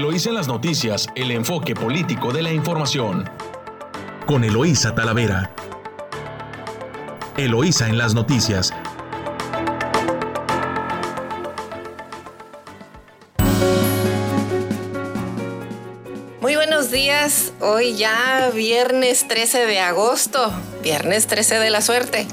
Eloísa en las noticias, el enfoque político de la información. Con Eloísa Talavera. Eloísa en las noticias. Muy buenos días, hoy ya viernes 13 de agosto, viernes 13 de la suerte.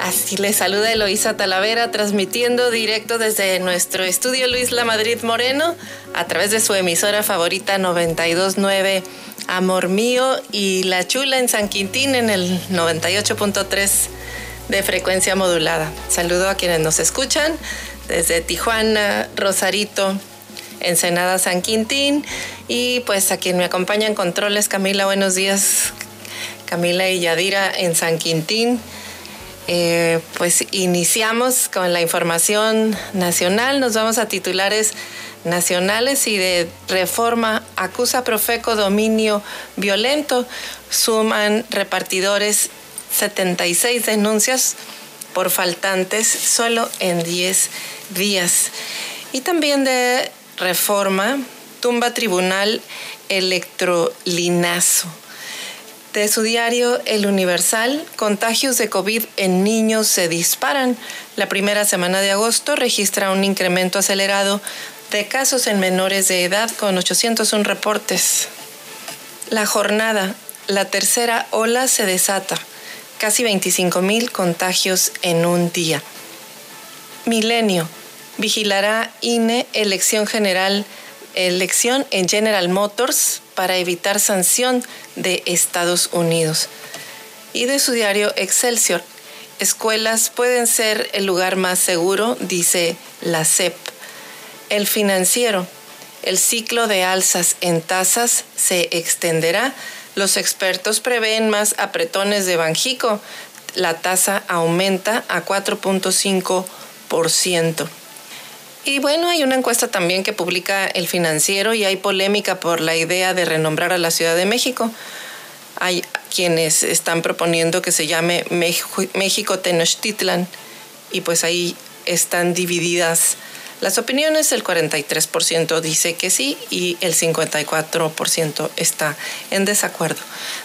Así le saluda Eloísa Talavera, transmitiendo directo desde nuestro estudio Luis La Madrid Moreno, a través de su emisora favorita 929 Amor Mío y La Chula en San Quintín en el 98.3 de frecuencia modulada. Saludo a quienes nos escuchan desde Tijuana, Rosarito, Ensenada, San Quintín y pues a quien me acompaña en controles, Camila, buenos días. Camila y Yadira en San Quintín. Eh, pues iniciamos con la información nacional, nos vamos a titulares nacionales y de reforma acusa Profeco dominio violento, suman repartidores 76 denuncias por faltantes solo en 10 días. Y también de reforma, tumba tribunal electrolinazo de su diario El Universal, contagios de COVID en niños se disparan. La primera semana de agosto registra un incremento acelerado de casos en menores de edad con 801 reportes. La jornada, la tercera ola se desata. Casi 25 mil contagios en un día. Milenio, vigilará INE elección general elección en General Motors para evitar sanción de Estados Unidos. Y de su diario Excelsior, escuelas pueden ser el lugar más seguro, dice la CEP. El financiero, el ciclo de alzas en tasas se extenderá. Los expertos prevén más apretones de Banjico. La tasa aumenta a 4.5%. Y bueno, hay una encuesta también que publica El Financiero y hay polémica por la idea de renombrar a la Ciudad de México. Hay quienes están proponiendo que se llame México Tenochtitlan y pues ahí están divididas las opiniones. El 43% dice que sí y el 54% está en desacuerdo.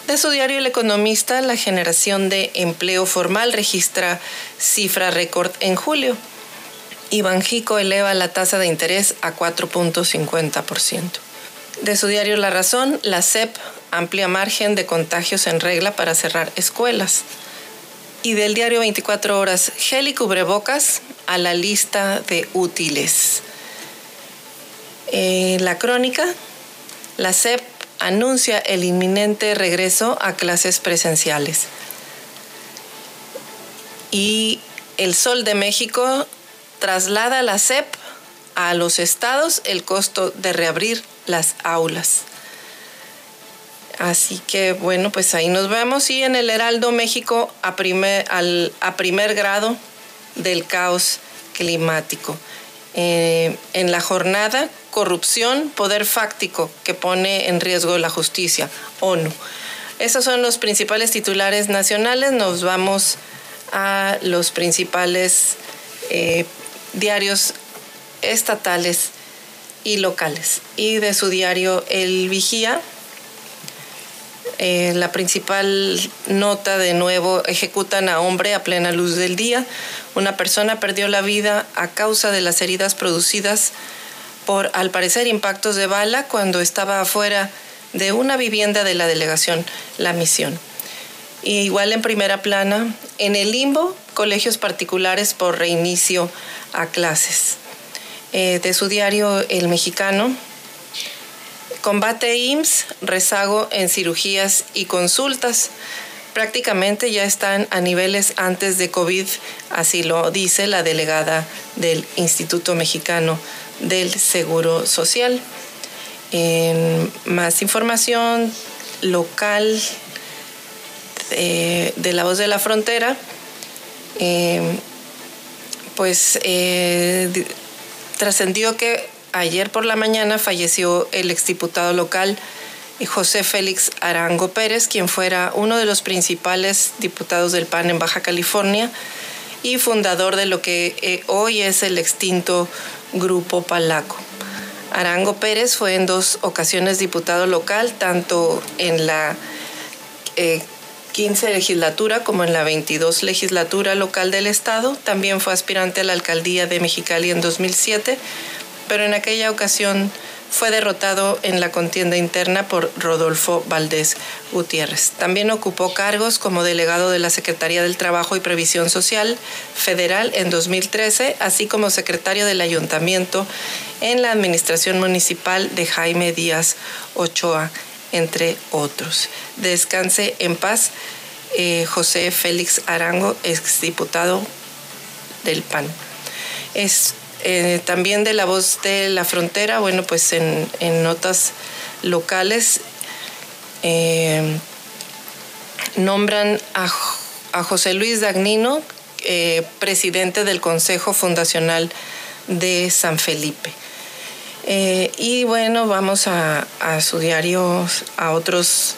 De su diario El Economista, la generación de empleo formal registra cifra récord en julio y Banjico eleva la tasa de interés a 4.50%. De su diario La Razón, la CEP amplia margen de contagios en regla para cerrar escuelas. Y del diario 24 horas, gel y cubrebocas a la lista de útiles. En la crónica, la CEP anuncia el inminente regreso a clases presenciales. Y el Sol de México traslada la SEP a los estados el costo de reabrir las aulas. Así que bueno, pues ahí nos vemos y en el Heraldo México a primer, a primer grado del caos climático. Eh, en la jornada, corrupción, poder fáctico que pone en riesgo la justicia, ONU. Esos son los principales titulares nacionales. Nos vamos a los principales eh, diarios estatales y locales. Y de su diario El Vigía, eh, la principal nota de nuevo, ejecutan a hombre a plena luz del día. Una persona perdió la vida a causa de las heridas producidas por, al parecer, impactos de bala cuando estaba afuera de una vivienda de la delegación La Misión. Igual en primera plana, en el limbo, colegios particulares por reinicio a clases. Eh, de su diario El Mexicano, combate IMSS, rezago en cirugías y consultas. Prácticamente ya están a niveles antes de COVID, así lo dice la delegada del Instituto Mexicano del Seguro Social. En más información local eh, de La Voz de la Frontera, eh, pues eh, trascendió que ayer por la mañana falleció el exdiputado local José Félix Arango Pérez, quien fuera uno de los principales diputados del PAN en Baja California y fundador de lo que hoy es el extinto Grupo Palaco. Arango Pérez fue en dos ocasiones diputado local, tanto en la 15 eh, legislatura como en la 22 legislatura local del Estado. También fue aspirante a la alcaldía de Mexicali en 2007, pero en aquella ocasión fue derrotado en la contienda interna por Rodolfo Valdés Gutiérrez. También ocupó cargos como delegado de la Secretaría del Trabajo y Previsión Social Federal en 2013, así como secretario del Ayuntamiento en la Administración Municipal de Jaime Díaz Ochoa, entre otros. Descanse en paz eh, José Félix Arango, exdiputado del PAN. Es eh, también de la voz de la frontera, bueno, pues en, notas locales eh, nombran a, José Luis Dagnino, presidente del Consejo Fundacional de San Felipe. Y bueno, vamos a, a, su diario, a, otros,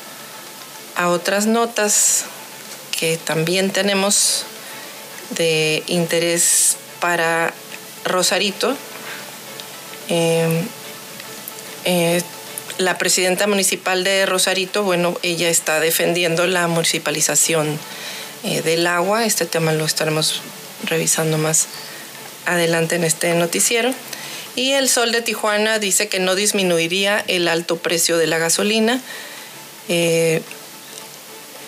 a otras notas que también tenemos de interés para Rosarito, em, eh, la presidenta municipal de Rosarito, bueno, ella está defendiendo la municipalización eh, del agua. Este tema lo estaremos revisando más adelante en este noticiero. Y el Sol de Tijuana dice que no disminuiría el alto precio de la gasolina. Eh,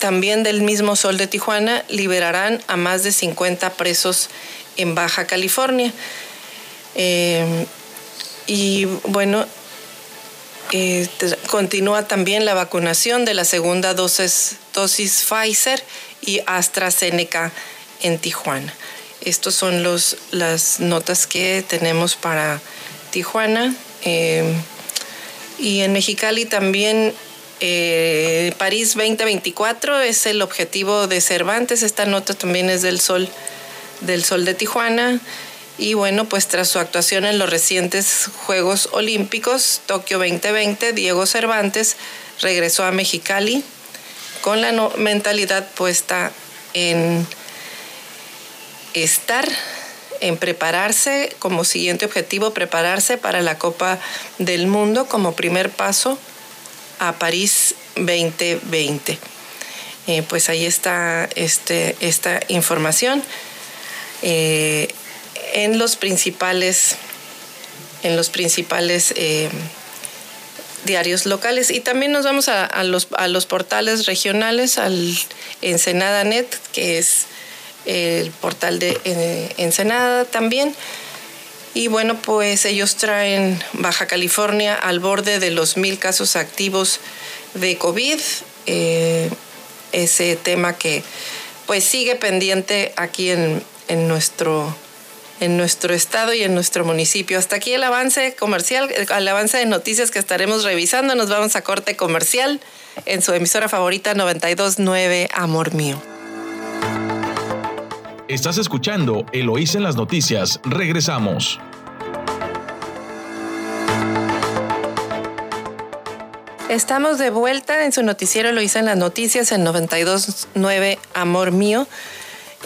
también del mismo Sol de Tijuana liberarán a más de 50 presos en Baja California. Eh, y bueno, eh, continúa también la vacunación de la segunda dosis, dosis Pfizer y AstraZeneca en Tijuana. Estas son los, las notas que tenemos para Tijuana. Eh, y en Mexicali también París 2024 es el objetivo de Cervantes. Esta nota también es del Sol, del Sol de Tijuana. Y bueno, pues tras su actuación en los recientes Juegos Olímpicos, Tokio 2020, Diego Cervantes regresó a Mexicali con la mentalidad puesta en estar, en prepararse como siguiente objetivo, prepararse para la Copa del Mundo como primer paso a París 2020. Eh, pues ahí está este, esta información. Eh, en los principales, en los principales eh, diarios locales. Y también nos vamos a, los, a los portales regionales, al Ensenada Net, que es el portal de eh, Ensenada también. Y bueno, pues ellos traen Baja California al borde de los mil casos activos de COVID. Eh, ese tema que pues sigue pendiente aquí en, en nuestro en nuestro estado y en nuestro municipio. Hasta aquí el avance comercial, el avance de noticias que estaremos revisando. Nos vamos a corte comercial en su emisora favorita 929 Amor Mío. Estás escuchando Eloís en las noticias. Regresamos. Estamos de vuelta en su noticiero Eloísa en las noticias en 929 Amor Mío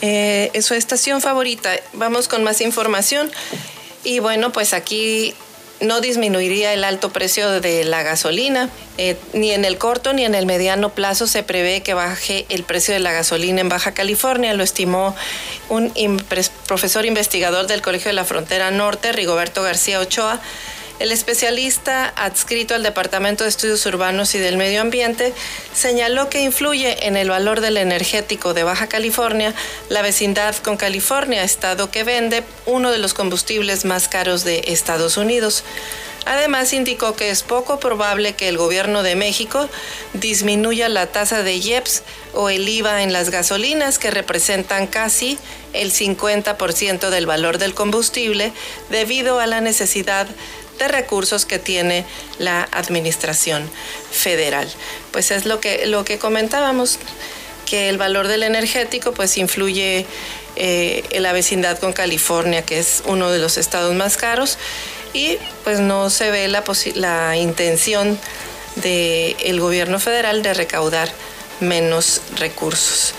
eh, su estación favorita. Vamos con más información. Y bueno, pues aquí no disminuiría el alto precio de la gasolina. Eh, ni en el corto ni en el mediano plazo se prevé que baje el precio de la gasolina en Baja California. Lo estimó un profesor investigador del Colegio de la Frontera Norte, Rigoberto García Ochoa el especialista adscrito al Departamento de Estudios Urbanos y del Medio Ambiente señaló que influye en el valor del energético de Baja California la vecindad con California, estado que vende uno de los combustibles más caros de Estados Unidos. Además, indicó que es poco probable que el gobierno de México disminuya la tasa de IEPS o el IVA en las gasolinas, que representan casi el 50% del valor del combustible, debido a la necesidad de recursos que tiene la administración federal. Pues es lo que, lo que comentábamos, que el valor del energético pues influye eh, en la vecindad con California, que es uno de los estados más caros, y pues no se ve la, la intención del gobierno federal de recaudar menos recursos.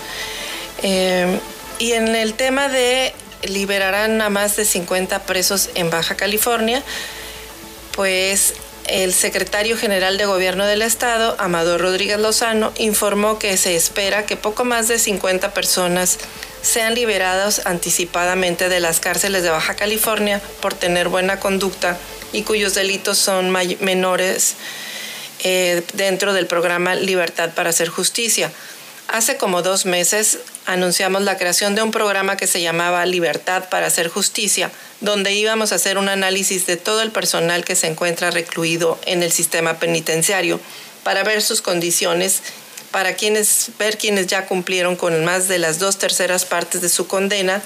Eh, y en el tema de liberarán a más de 50 presos en Baja California, pues el secretario general de Gobierno del Estado, Amador Rodríguez Lozano, informó que se espera que poco más de 50 personas sean liberadas anticipadamente de las cárceles de Baja California por tener buena conducta y cuyos delitos son menores eh, dentro del programa Libertad para hacer justicia. Hace como dos meses anunciamos la creación de un programa que se llamaba Libertad para hacer justicia, donde íbamos a hacer un análisis de todo el personal que se encuentra recluido en el sistema penitenciario para ver sus condiciones, para quienes, ver quienes ya cumplieron con más de las dos terceras partes de su condena,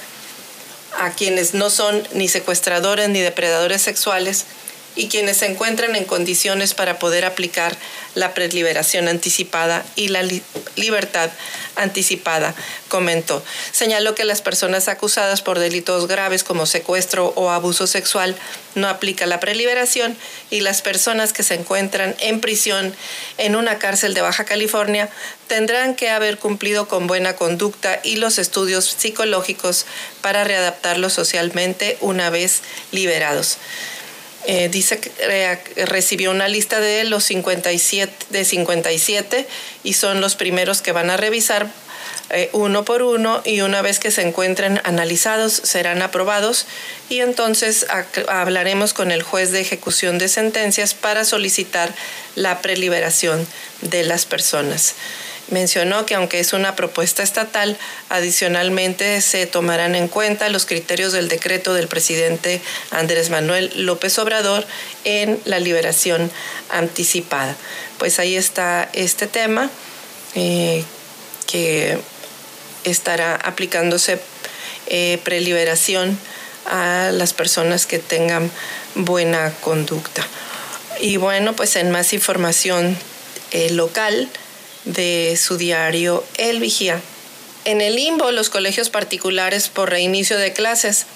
a quienes no son ni secuestradores ni depredadores sexuales, y quienes se encuentran en condiciones para poder aplicar la preliberación anticipada y la libertad anticipada, comentó. Señaló que las personas acusadas por delitos graves como secuestro o abuso sexual no aplica la preliberación y las personas que se encuentran en prisión en una cárcel de Baja California tendrán que haber cumplido con buena conducta y los estudios psicológicos para readaptarlos socialmente una vez liberados. Eh, dice que recibió una lista de los 57, de 57 y son los primeros que van a revisar eh, uno por uno y una vez que se encuentren analizados serán aprobados y entonces hablaremos con el juez de ejecución de sentencias para solicitar la preliberación de las personas. Mencionó que aunque es una propuesta estatal, adicionalmente se tomarán en cuenta los criterios del decreto del presidente Andrés Manuel López Obrador en la liberación anticipada. Pues ahí está este tema eh, que estará aplicándose eh, preliberación a las personas que tengan buena conducta. Y bueno, pues en más información eh, local, de su diario El Vigía. En el limbo, los colegios particulares por reinicio de clases.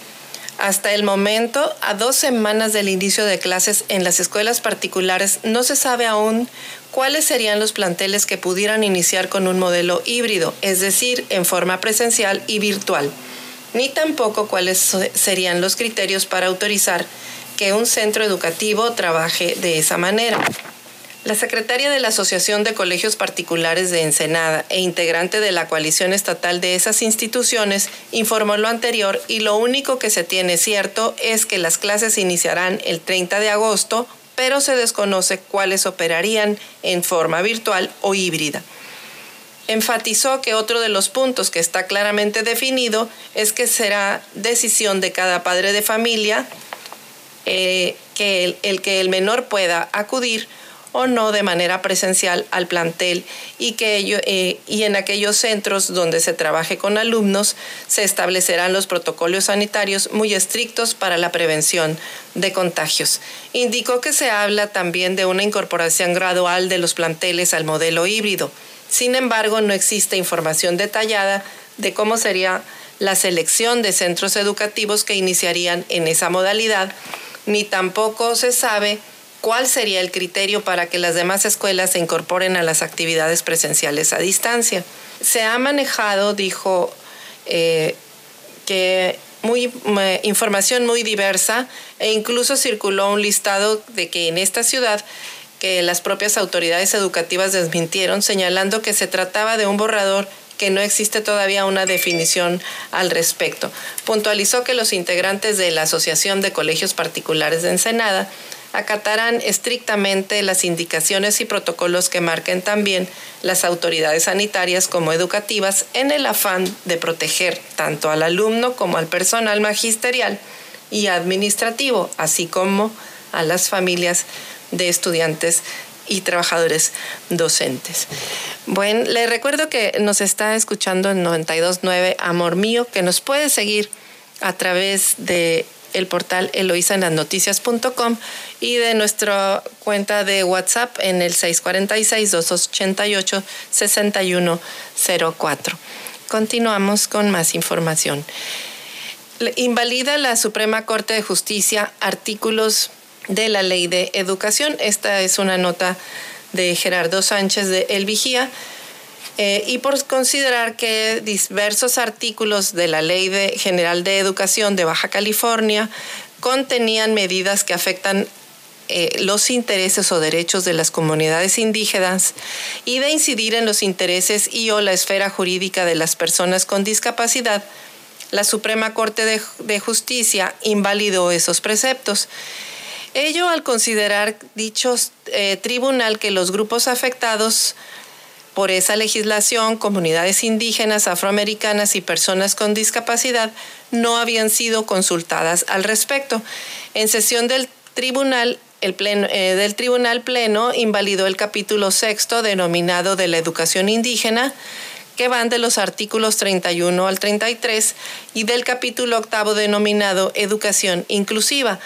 Hasta el momento, a dos semanas del inicio de clases en las escuelas particulares, no se sabe aún cuáles serían los planteles que pudieran iniciar con un modelo híbrido, es decir, en forma presencial y virtual, ni tampoco cuáles serían los criterios para autorizar que un centro educativo trabaje de esa manera. La secretaria de la Asociación de Colegios Particulares de Ensenada e integrante de la coalición estatal de esas instituciones informó lo anterior y lo único que se tiene cierto es que las clases iniciarán el 30 de agosto, pero se desconoce cuáles operarían en forma virtual o híbrida. Enfatizó que otro de los puntos que está claramente definido es que será decisión de cada padre de familia eh, que el que el menor pueda acudir o no de manera presencial al plantel y, que ello, eh, y en aquellos centros donde se trabaje con alumnos se establecerán los protocolos sanitarios muy estrictos para la prevención de contagios. Indicó que se habla también de una incorporación gradual de los planteles al modelo híbrido. Sin embargo, no existe información detallada de cómo sería la selección de centros educativos que iniciarían en esa modalidad, ni tampoco se sabe ¿Cuál sería el criterio para que las demás escuelas se incorporen a las actividades presenciales a distancia? Se ha manejado, dijo, eh, que muy, información muy diversa e incluso circuló un listado de que en esta ciudad que las propias autoridades educativas desmintieron, señalando que se trataba de un borrador que no existe todavía una definición al respecto. Puntualizó que los integrantes de la Asociación de Colegios Particulares de Ensenada acatarán estrictamente las indicaciones y protocolos que marquen también las autoridades sanitarias como educativas en el afán de proteger tanto al alumno como al personal magisterial y administrativo, así como a las familias de estudiantes y trabajadores docentes. Bueno, le recuerdo que nos está escuchando en 929 Amor Mío, que nos puede seguir a través de el portal eloisanasnoticias.com y de nuestra cuenta de WhatsApp en el 646-288-6104. Continuamos con más información. Invalida la Suprema Corte de Justicia artículos de la Ley de Educación. Esta es una nota de Gerardo Sánchez de El Vigía eh, y por considerar que diversos artículos de la Ley General de Educación de Baja California contenían medidas que afectan eh, los intereses o derechos de las comunidades indígenas y de incidir en los intereses y o la esfera jurídica de las personas con discapacidad, la Suprema Corte de, Justicia invalidó esos preceptos. Ello al considerar dicho eh, tribunal que los grupos afectados por esa legislación, comunidades indígenas, afroamericanas y personas con discapacidad no habían sido consultadas al respecto. En sesión del tribunal, el pleno, eh, del Tribunal Pleno invalidó el capítulo sexto denominado de la educación indígena, que van de los artículos 31 al 33, y del capítulo octavo denominado Educación Inclusiva,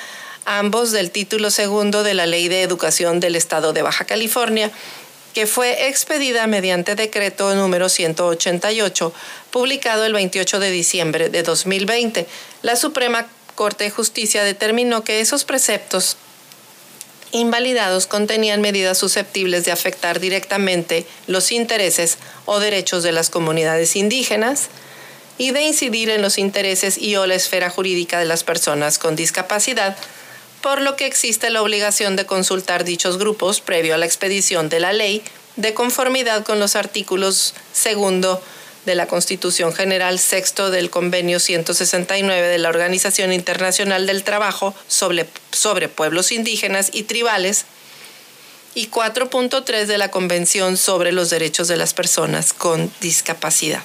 ambos del título segundo de la Ley de Educación del Estado de Baja California, que fue expedida mediante decreto número 188, publicado el 28 de diciembre de 2020. La Suprema Corte de Justicia determinó que esos preceptos invalidados contenían medidas susceptibles de afectar directamente los intereses o derechos de las comunidades indígenas y de incidir en los intereses y o la esfera jurídica de las personas con discapacidad, por lo que existe la obligación de consultar dichos grupos previo a la expedición de la ley de conformidad con los artículos segundo de la Constitución General sexto del Convenio 169 de la Organización Internacional del Trabajo sobre, sobre Pueblos Indígenas y Tribales y 4.3 de la Convención sobre los Derechos de las Personas con Discapacidad.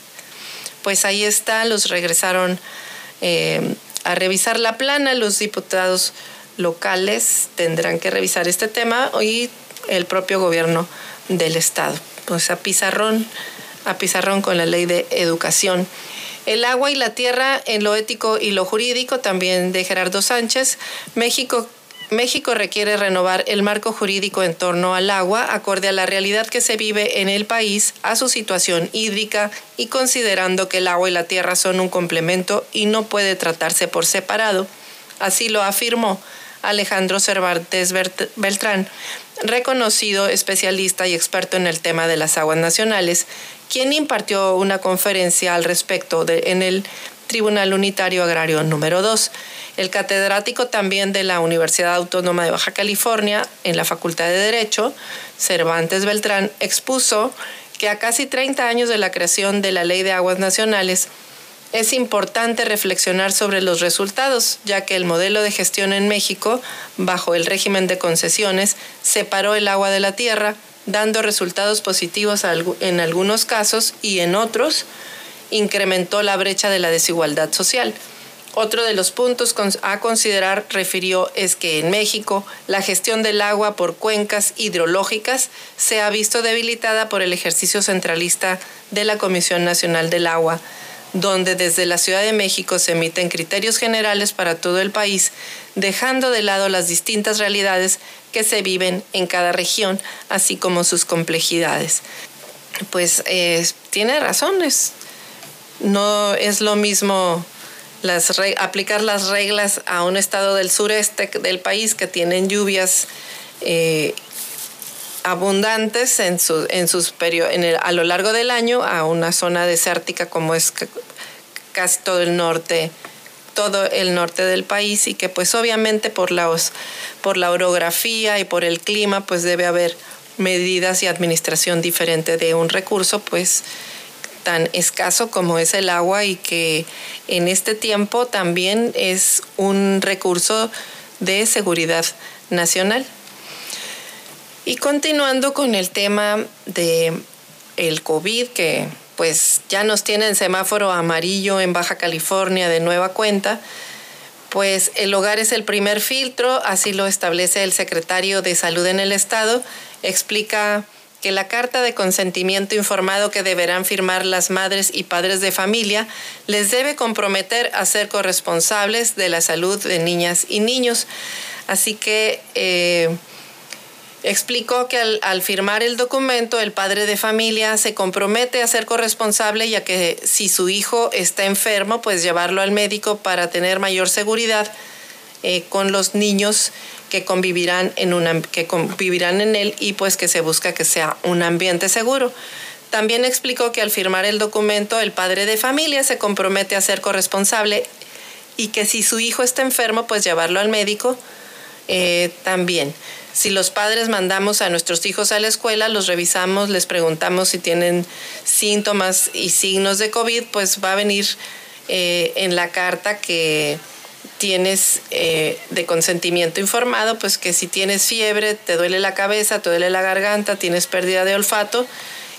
Pues ahí está, los regresaron eh, a revisar la plana, los diputados locales tendrán que revisar este tema y el propio gobierno del Estado. Pues a pizarrón, a pizarrón con la ley de educación. El agua y la tierra en lo ético y lo jurídico, también de Gerardo Sánchez. México, México requiere renovar el marco jurídico en torno al agua, acorde a la realidad que se vive en el país, a su situación hídrica y considerando que el agua y la tierra son un complemento y no puede tratarse por separado. Así lo afirmó Alejandro Cervantes Beltrán, reconocido especialista y experto en el tema de las aguas nacionales, quien impartió una conferencia al respecto en el Tribunal Unitario Agrario número 2. El catedrático también de la Universidad Autónoma de Baja California en la Facultad de Derecho, Cervantes Beltrán, expuso que a casi 30 años de la creación de la Ley de Aguas Nacionales, es importante reflexionar sobre los resultados, ya que el modelo de gestión en México, bajo el régimen de concesiones, separó el agua de la tierra, dando resultados positivos en algunos casos y en otros incrementó la brecha de la desigualdad social. Otro de los puntos a considerar, refirió, es que en México la gestión del agua por cuencas hidrológicas se ha visto debilitada por el ejercicio centralista de la Comisión Nacional del Agua, donde desde la Ciudad de México se emiten criterios generales para todo el país, dejando de lado las distintas realidades que se viven en cada región, así como sus complejidades. Pues eh, tiene razones. No es lo mismo aplicar las reglas a un estado del sureste del país que tienen lluvias eh, abundantes en, su, en sus en a lo largo del año a una zona desértica como es casi todo el norte todo el norte del país y que pues obviamente por la, por la orografía y por el clima pues debe haber medidas y administración diferente de un recurso pues tan escaso como es el agua y que en este tiempo también es un recurso de seguridad nacional. Y continuando con el tema de el COVID, que pues ya nos tiene en semáforo amarillo en Baja California de nueva cuenta, pues el hogar es el primer filtro, así lo establece el secretario de Salud en el Estado, explica que la carta de consentimiento informado que deberán firmar las madres y padres de familia les debe comprometer a ser corresponsables de la salud de niñas y niños. Así que eh, Explicó que al, firmar el documento el padre de familia se compromete a ser corresponsable ya que si su hijo está enfermo, pues llevarlo al médico para tener mayor seguridad eh, con los niños que convivirán, en una, que convivirán en él y pues que se busca que sea un ambiente seguro. También explicó que al firmar el documento el padre de familia se compromete a ser corresponsable y que si su hijo está enfermo, pues llevarlo al médico Eh, también, si los padres mandamos a nuestros hijos a la escuela, los revisamos, les preguntamos si tienen síntomas y signos de COVID, pues va a venir eh, en la carta que tienes eh, de consentimiento informado, pues que si tienes fiebre, te duele la cabeza, te duele la garganta, tienes pérdida de olfato,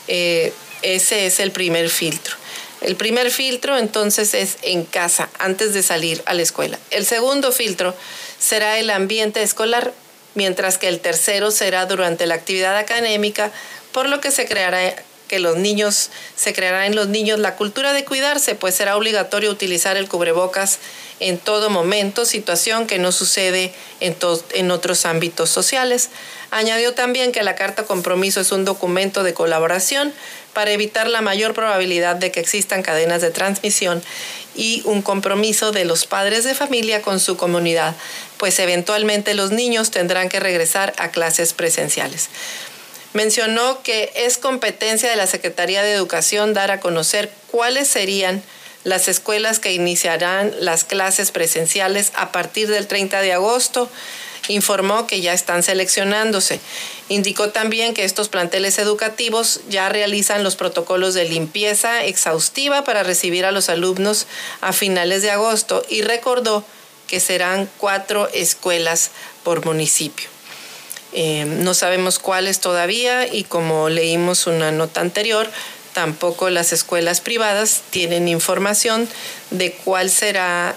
ese es el primer filtro. El primer filtro entonces es en casa, antes de salir a la escuela. El segundo filtro será el ambiente escolar, mientras que el tercero será durante la actividad académica, por lo que se creará que los niños se creará en los niños la cultura de cuidarse, pues será obligatorio utilizar el cubrebocas en todo momento, situación que no sucede en, en otros ámbitos sociales. Añadió también que la carta compromiso es un documento de colaboración para evitar la mayor probabilidad de que existan cadenas de transmisión y un compromiso de los padres de familia con su comunidad, pues eventualmente los niños tendrán que regresar a clases presenciales. Mencionó que es competencia de la Secretaría de Educación dar a conocer cuáles serían las escuelas que iniciarán las clases presenciales a partir del 30 de agosto informó que ya están seleccionándose. Indicó también que estos planteles educativos ya realizan los protocolos de limpieza exhaustiva para recibir a los alumnos a finales de agosto y recordó que serán cuatro escuelas por municipio. Eh, no sabemos cuáles todavía y como leímos una nota anterior, tampoco las escuelas privadas tienen información de cuál será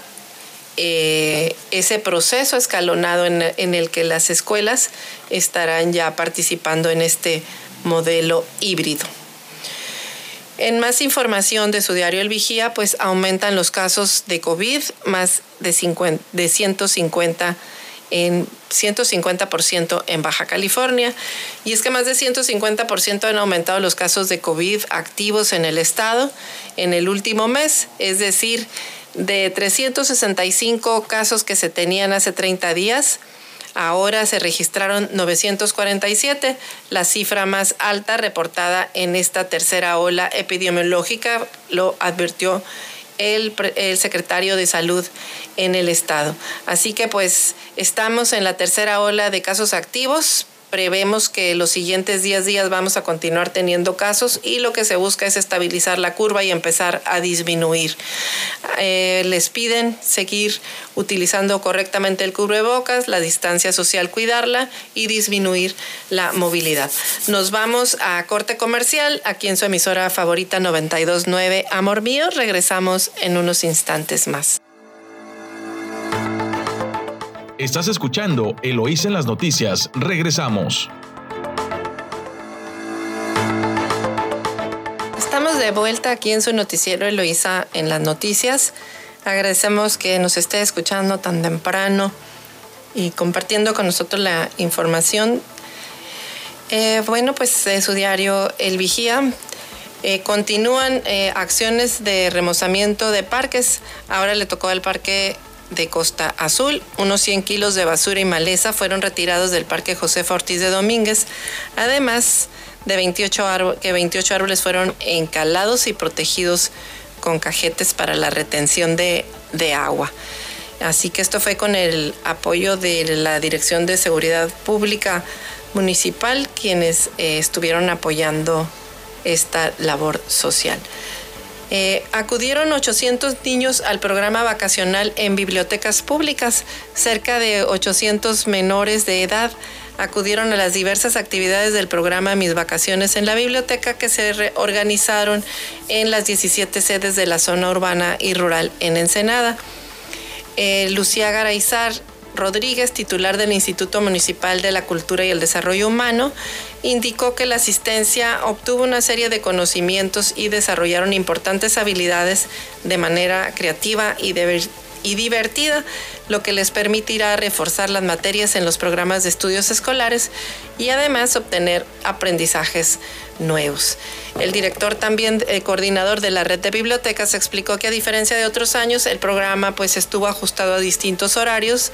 eh, ese proceso escalonado en, el que las escuelas estarán ya participando en este modelo híbrido. En más información de su diario El Vigía, pues aumentan los casos de COVID más de, 50, de 150 en 150% en Baja California. Y es que más de 150% han aumentado los casos de COVID activos en el estado en el último mes, es decir, de 365 casos que se tenían hace 30 días, ahora se registraron 947, la cifra más alta reportada en esta tercera ola epidemiológica, lo advirtió el, el, secretario de salud en el estado. Así que pues estamos en la tercera ola de casos activos, prevemos que los siguientes 10 días vamos a continuar teniendo casos y lo que se busca es estabilizar la curva y empezar a disminuir. Eh, les piden seguir utilizando correctamente el cubrebocas, la distancia social cuidarla y disminuir la movilidad. Nos vamos a corte comercial aquí en su emisora favorita 929 Amor Mío. Regresamos en unos instantes más. Estás escuchando Eloísa en las noticias. Regresamos. Estamos de vuelta aquí en su noticiero Eloísa en las noticias. Agradecemos que nos esté escuchando tan temprano y compartiendo con nosotros la información. Eh, bueno, pues de su diario El Vigía eh, continúan eh, acciones de remozamiento de parques. Ahora le tocó al parque de Costa Azul. Unos 100 kilos de basura y maleza fueron retirados del Parque José Ortiz de Domínguez, además de 28 que 28 árboles fueron encalados y protegidos con cajetes para la retención de, agua. Así que esto fue con el apoyo de la Dirección de Seguridad Pública Municipal, quienes eh, estuvieron apoyando esta labor social. Eh, acudieron 800 niños al programa vacacional en bibliotecas públicas. Cerca de 800 menores de edad acudieron a las diversas actividades del programa Mis Vacaciones en la Biblioteca que se reorganizaron en las 17 sedes de la zona urbana y rural en Ensenada. Eh, Lucía Garaizar Rodríguez, titular del Instituto Municipal de la Cultura y el Desarrollo Humano, indicó que la asistencia obtuvo una serie de conocimientos y desarrollaron importantes habilidades de manera creativa y, y divertida, lo que les permitirá reforzar las materias en los programas de estudios escolares y además obtener aprendizajes nuevos. El director también eh, coordinador de la red de bibliotecas explicó que a diferencia de otros años el programa pues estuvo ajustado a distintos horarios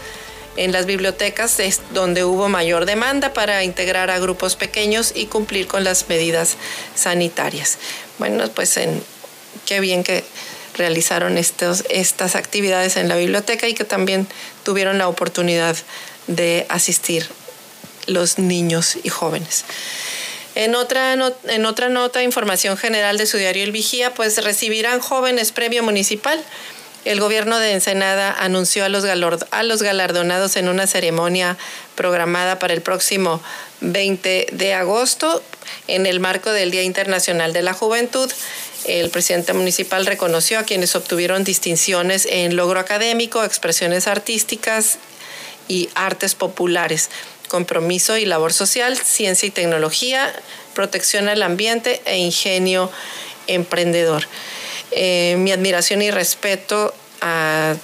en las bibliotecas es donde hubo mayor demanda para integrar a grupos pequeños y cumplir con las medidas sanitarias. Bueno, pues en, qué bien que realizaron estos, estas actividades en la biblioteca y que también tuvieron la oportunidad de asistir los niños y jóvenes. En otra, en otra nota, información general de su diario El Vigía, pues recibirán jóvenes premio municipal. El gobierno de Ensenada anunció a los, a los galardonados en una ceremonia programada para el próximo 20 de agosto en el marco del Día Internacional de la Juventud. El presidente municipal reconoció a quienes obtuvieron distinciones en logro académico, expresiones artísticas y artes populares compromiso y labor social, ciencia y tecnología, protección al ambiente e ingenio emprendedor. Eh, mi admiración y respeto a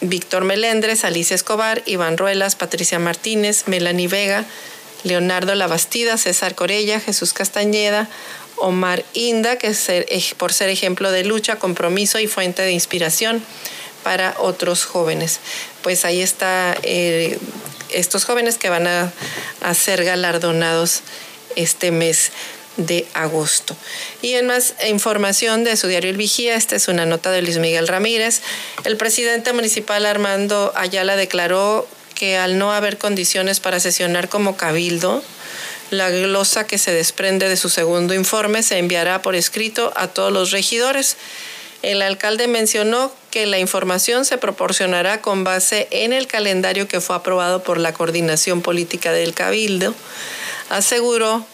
Víctor Melendres, Alicia Escobar, Iván Ruelas, Patricia Martínez, Melanie Vega, Leonardo Labastida, César Corella, Jesús Castañeda, Omar Inda, que por ser ejemplo de lucha, compromiso y fuente de inspiración para otros jóvenes. Pues ahí está eh, estos jóvenes que van a, ser galardonados este mes de agosto. Y en más información de su diario El Vigía, esta es una nota de Luis Miguel Ramírez. El presidente municipal Armando Ayala declaró que al no haber condiciones para sesionar como cabildo, la glosa que se desprende de su segundo informe se enviará por escrito a todos los regidores. El alcalde mencionó que la información se proporcionará con base en el calendario que fue aprobado por la Coordinación Política del Cabildo. Aseguró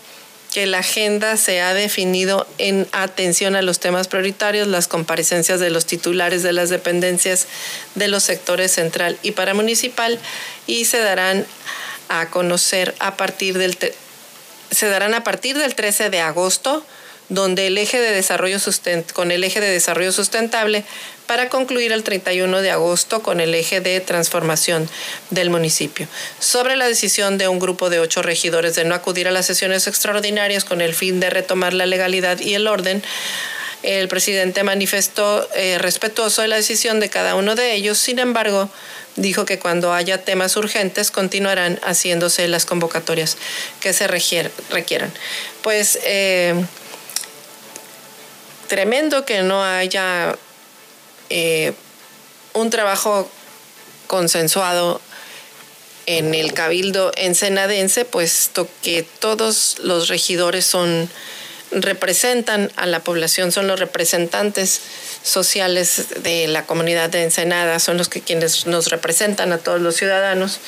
que la agenda se ha definido en atención a los temas prioritarios, las comparecencias de los titulares de las dependencias de los sectores central y paramunicipal y se darán a conocer a partir del se darán a partir del 13 de agosto donde el eje de desarrollo con el eje de desarrollo sustentable para concluir el 31 de agosto con el eje de transformación del municipio. Sobre la decisión de un grupo de ocho regidores de no acudir a las sesiones extraordinarias con el fin de retomar la legalidad y el orden, el presidente manifestó eh, respetuoso de la decisión de cada uno de ellos, sin embargo, dijo que cuando haya temas urgentes continuarán haciéndose las convocatorias que se requieran. Pues eh, tremendo que no haya eh, un trabajo consensuado en el cabildo ensenadense, puesto que todos los regidores son representan a la población, son los representantes sociales de la comunidad de Ensenada, son los que quienes nos representan a todos los ciudadanos.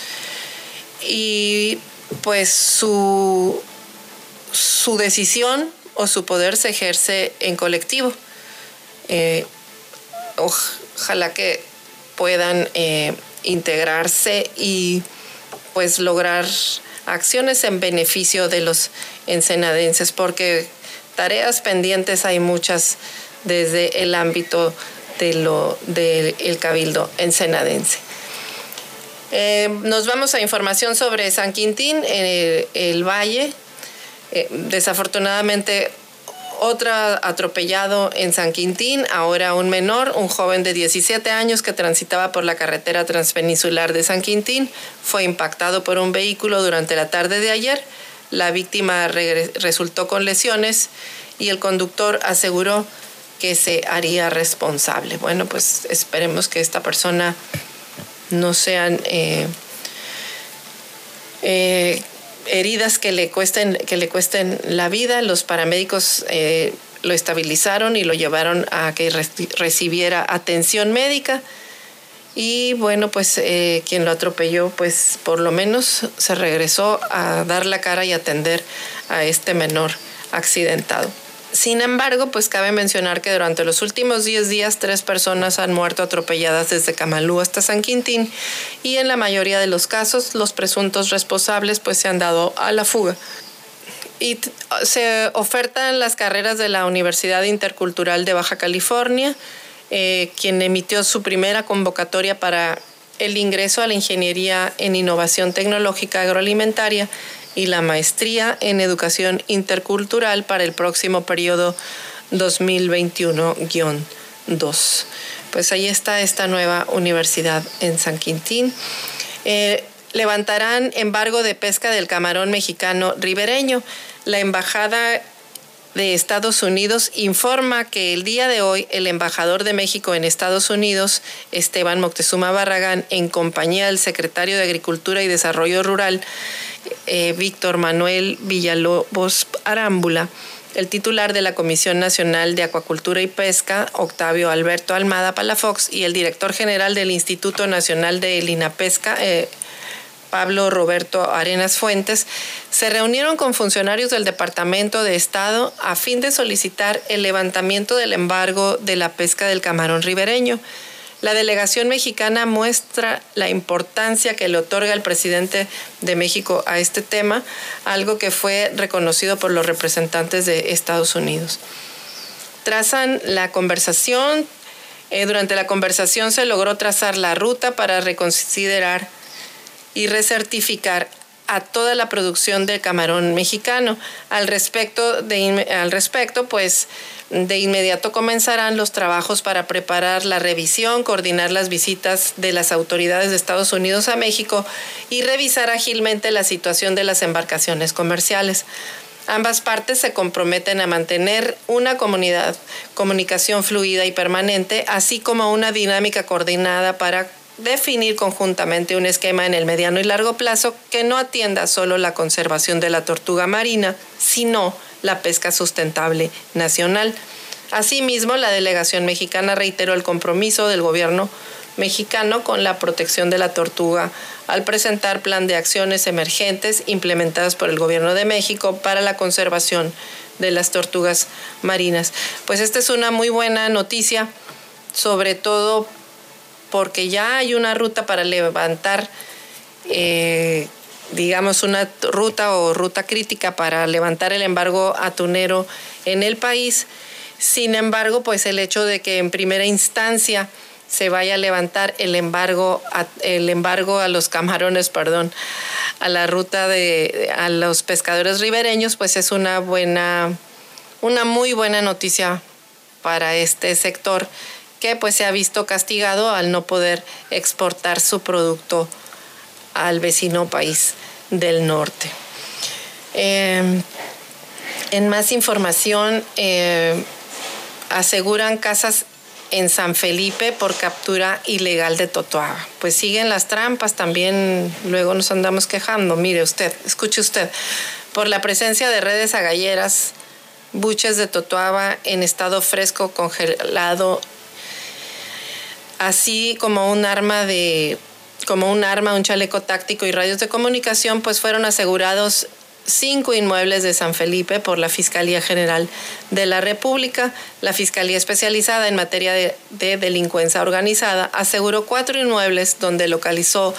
Y pues su, su decisión o su poder se ejerce en colectivo. Eh, ojalá que puedan eh, integrarse y pues lograr acciones en beneficio de los ensenadenses, porque tareas pendientes hay muchas desde el ámbito de lo, del cabildo ensenadense. Eh, nos vamos a información sobre San Quintín, en el Valle. Eh, desafortunadamente, otro atropellado en San Quintín, ahora un menor, un joven de 17 años que transitaba por la carretera transpeninsular de San Quintín, fue impactado por un vehículo durante la tarde de ayer. La víctima resultó con lesiones y el conductor aseguró que se haría responsable. Bueno, pues esperemos que esta persona no sean eh, eh, heridas que le cuesten, que le cuesten la vida. Los paramédicos eh, lo estabilizaron y lo llevaron a que recibiera atención médica. Y bueno, pues eh, quien lo atropelló, pues por lo menos se regresó a dar la cara y atender a este menor accidentado. Sin embargo, pues cabe mencionar que durante los últimos 10 días tres personas han muerto atropelladas desde Camalú hasta San Quintín y en la mayoría de los casos los presuntos responsables pues se han dado a la fuga. Y se ofertan las carreras de la Universidad Intercultural de Baja California, eh, quien emitió su primera convocatoria para el ingreso a la Ingeniería en Innovación Tecnológica Agroalimentaria y la maestría en educación intercultural para el próximo periodo 2021-2. Pues ahí está esta nueva universidad en San Quintín. Eh, levantarán embargo de pesca del camarón mexicano ribereño. La embajada de Estados Unidos informa que el día de hoy el embajador de México en Estados Unidos, Esteban Moctezuma Barragán, en compañía del secretario de Agricultura y Desarrollo Rural, eh, Víctor Manuel Villalobos Arámbula, el titular de la Comisión Nacional de Acuacultura y Pesca, Octavio Alberto Almada Palafox, y el director general del Instituto Nacional de Linapesca, eh, Pablo Roberto Arenas Fuentes, se reunieron con funcionarios del Departamento de Estado a fin de solicitar el levantamiento del embargo de la pesca del camarón ribereño. La delegación mexicana muestra la importancia que le otorga el presidente de México a este tema, algo que fue reconocido por los representantes de Estados Unidos. Trazan la conversación, eh, durante la conversación se logró trazar la ruta para reconsiderar y recertificar a toda la producción del camarón mexicano. Al respecto, de, al respecto, pues de inmediato comenzarán los trabajos para preparar la revisión, coordinar las visitas de las autoridades de Estados Unidos a México y revisar ágilmente la situación de las embarcaciones comerciales. Ambas partes se comprometen a mantener una comunidad, comunicación fluida y permanente, así como una dinámica coordinada para definir conjuntamente un esquema en el mediano y largo plazo que no atienda solo la conservación de la tortuga marina, sino la pesca sustentable nacional. Asimismo, la delegación mexicana reiteró el compromiso del gobierno mexicano con la protección de la tortuga al presentar plan de acciones emergentes implementadas por el gobierno de México para la conservación de las tortugas marinas. Pues esta es una muy buena noticia, sobre todo porque ya hay una ruta para levantar, eh, digamos, una ruta o ruta crítica para levantar el embargo atunero en el país. Sin embargo, pues el hecho de que en primera instancia se vaya a levantar el embargo a, el embargo a los camarones, perdón, a la ruta de a los pescadores ribereños, pues es una buena una muy buena noticia para este sector que pues se ha visto castigado al no poder exportar su producto al vecino país del norte. Em, en más información, eh, aseguran casas en San Felipe por captura ilegal de Totoaba. Pues siguen las trampas, también luego nos andamos quejando. Mire usted, escuche usted, por la presencia de redes agalleras, buches de Totoaba en estado fresco, congelado así como un arma de como un arma, un chaleco táctico y radios de comunicación, pues fueron asegurados cinco inmuebles de San Felipe por la Fiscalía General de la República. La Fiscalía especializada en materia de, de, delincuencia organizada aseguró cuatro inmuebles donde localizó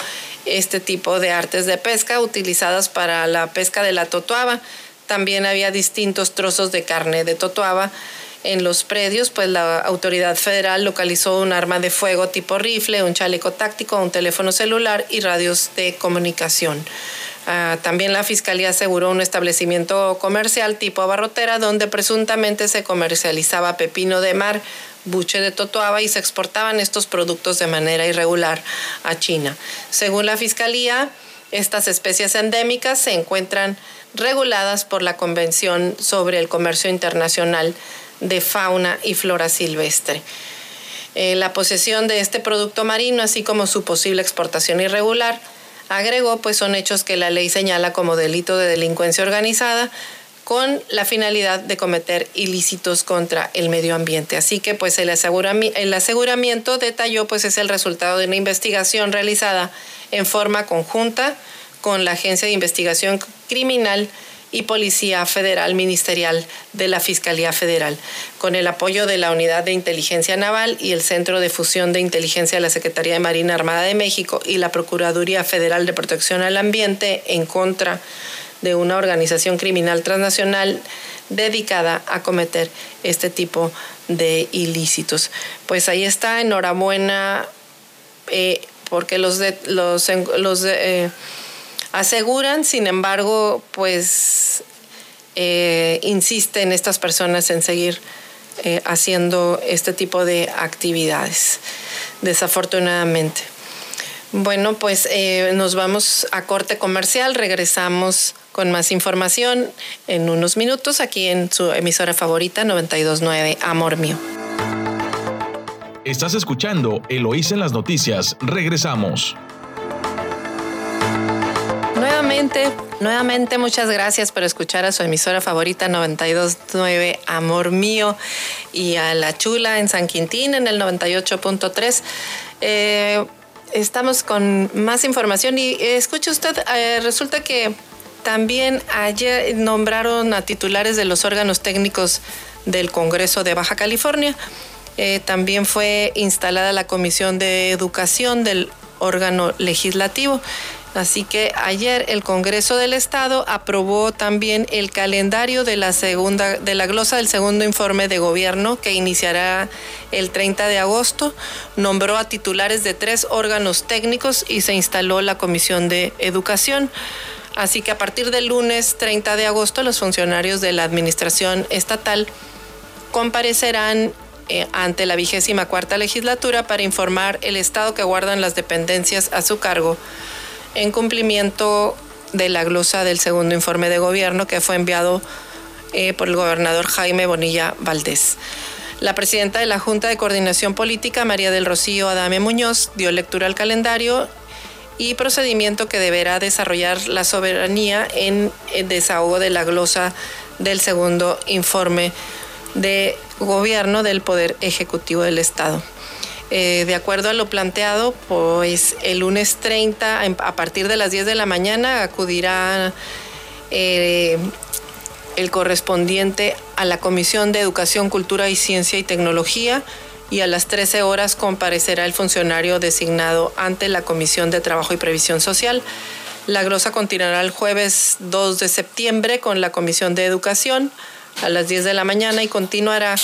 este tipo de artes de pesca utilizadas para la pesca de la totoaba. También había distintos trozos de carne de totoaba en los predios, pues la autoridad federal localizó un arma de fuego tipo rifle, un chaleco táctico, un teléfono celular y radios de comunicación. Ah, también la fiscalía aseguró un establecimiento comercial tipo abarrotera donde presuntamente se comercializaba pepino de mar, buche de totoaba y se exportaban estos productos de manera irregular a China. Según la fiscalía, estas especies endémicas se encuentran reguladas por la Convención sobre el Comercio Internacional de fauna y flora silvestre. Eh, la posesión de este producto marino, así como su posible exportación irregular, agregó, pues son hechos que la ley señala como delito de delincuencia organizada con la finalidad de cometer ilícitos contra el medio ambiente. Así que pues el, el aseguramiento detalló pues es el resultado de una investigación realizada en forma conjunta con la Agencia de Investigación Criminal y Policía Federal Ministerial de la Fiscalía Federal, con el apoyo de la Unidad de Inteligencia Naval y el Centro de Fusión de Inteligencia de la Secretaría de Marina Armada de México y la Procuraduría Federal de Protección al Ambiente en contra de una organización criminal transnacional dedicada a cometer este tipo de ilícitos. Pues ahí está, enhorabuena, eh, porque los, de, los, los eh, Aseguran, sin embargo, pues eh, insisten estas personas en seguir eh, haciendo este tipo de actividades, desafortunadamente. Bueno, pues eh, nos vamos a corte comercial, regresamos con más información en unos minutos aquí en su emisora favorita 929 Amor Mío. Estás escuchando Eloís en las noticias, regresamos. Nuevamente, muchas gracias por escuchar a su emisora favorita 929 Amor Mío y a La Chula en San Quintín en el 98.3. Eh, estamos con más información y eh, escuche usted, eh, resulta que también ayer nombraron a titulares de los órganos técnicos del Congreso de Baja California. También fue instalada la Comisión de Educación del órgano legislativo. Así que ayer el Congreso del Estado aprobó también el calendario de la segunda de la glosa del segundo informe de gobierno que iniciará el 30 de agosto, nombró a titulares de tres órganos técnicos y se instaló la Comisión de Educación. Así que a partir del lunes 30 de agosto los funcionarios de la administración estatal comparecerán eh, ante la vigésima cuarta legislatura para informar el estado que guardan las dependencias a su cargo en cumplimiento de la glosa del segundo informe de gobierno que fue enviado eh, por el gobernador Jaime Bonilla Valdés. La presidenta de la Junta de Coordinación Política, María del Rocío Adame Muñoz, dio lectura al calendario y procedimiento que deberá desarrollar la soberanía en el desahogo de la glosa del segundo informe de gobierno del Poder Ejecutivo del Estado. Eh, de acuerdo a lo planteado, pues el lunes 30, a partir de las 10 de la mañana, acudirá eh, el correspondiente a la Comisión de Educación, Cultura y Ciencia y Tecnología y a las 13 horas comparecerá el funcionario designado ante la Comisión de Trabajo y Previsión Social. La glosa continuará el jueves 2 de septiembre con la Comisión de Educación a las 10 de la mañana y continuará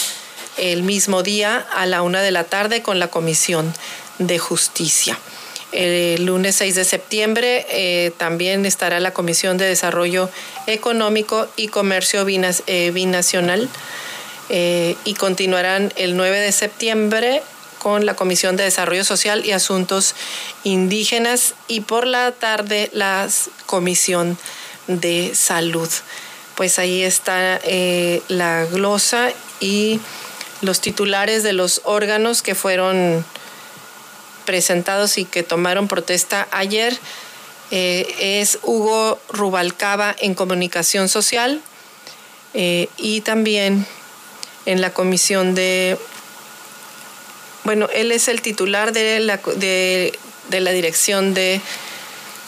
el mismo día a la una de la tarde con la Comisión de Justicia. El lunes 6 de septiembre eh, también estará la Comisión de Desarrollo Económico y Comercio eh, Binacional eh, y continuarán el 9 de septiembre con la Comisión de Desarrollo Social y Asuntos Indígenas y por la tarde la Comisión de Salud. Pues ahí está la glosa y los titulares de los órganos que fueron presentados y que tomaron protesta ayer eh, es Hugo Rubalcaba en comunicación social eh, y también en la comisión de, bueno, él es el titular de la, de, la dirección de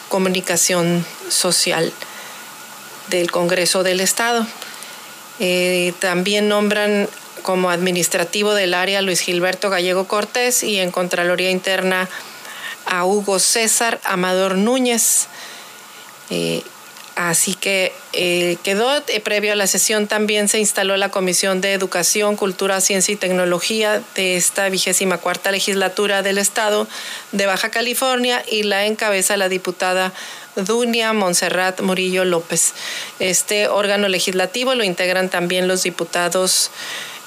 comunicación social del Congreso del Estado. Eh, también nombran como administrativo del área Luis Gilberto Gallego Cortés y en Contraloría Interna a Hugo César Amador Núñez. Eh, así que eh, quedó, eh, previo a la sesión también se instaló la Comisión de Educación, Cultura, Ciencia y Tecnología de esta vigésima cuarta legislatura del Estado de Baja California y la encabeza la diputada Dunia Montserrat Murillo López. Este órgano legislativo lo integran también los diputados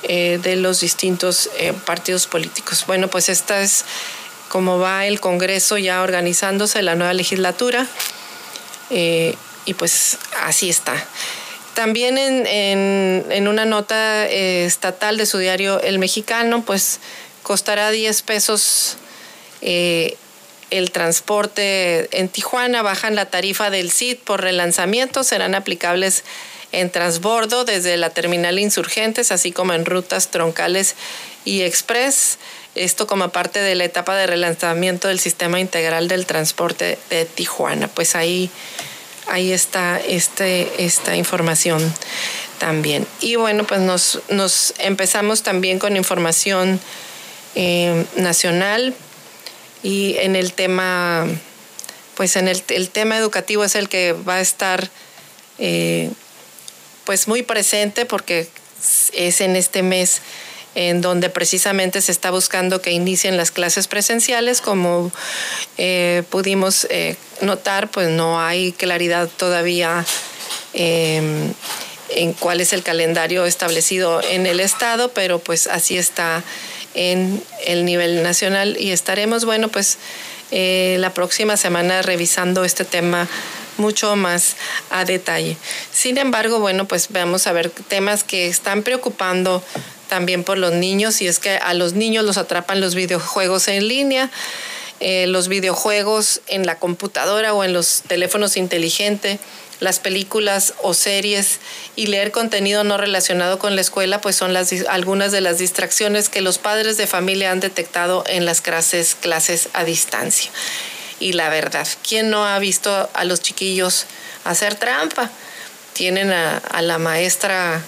eh, de los distintos eh, partidos políticos. Bueno, pues esta es como va el Congreso ya organizándose, la nueva legislatura, eh, y pues así está. También en, una nota estatal de su diario El Mexicano, pues costará 10 pesos el transporte en Tijuana, bajan la tarifa del CID por relanzamiento, serán aplicables en transbordo desde la terminal Insurgentes, así como en rutas troncales y express. Esto como parte de la etapa de relanzamiento del sistema integral del transporte de Tijuana. Pues ahí, ahí está este, esta información también. Y bueno, pues nos, nos empezamos también con información eh, nacional y en el tema, pues en el, el, tema educativo es el que va a estar eh, pues muy presente porque es en este mes en donde precisamente se está buscando que inicien las clases presenciales. Como eh, pudimos eh, notar, pues no hay claridad todavía em, en cuál es el calendario establecido en el Estado, pero pues así está en el nivel nacional y estaremos, bueno, pues eh, la próxima semana revisando este tema mucho más a detalle. Sin embargo, bueno, pues vamos a ver temas que están preocupando también por los niños y es que a los niños los atrapan los videojuegos en línea. Eh, los videojuegos en la computadora o en los teléfonos inteligentes, las películas o series y leer contenido no relacionado con la escuela, pues son algunas de las distracciones que los padres de familia han detectado en las clases, clases a distancia. Y la verdad, ¿quién no ha visto a los chiquillos hacer trampa? Tienen a, a la maestra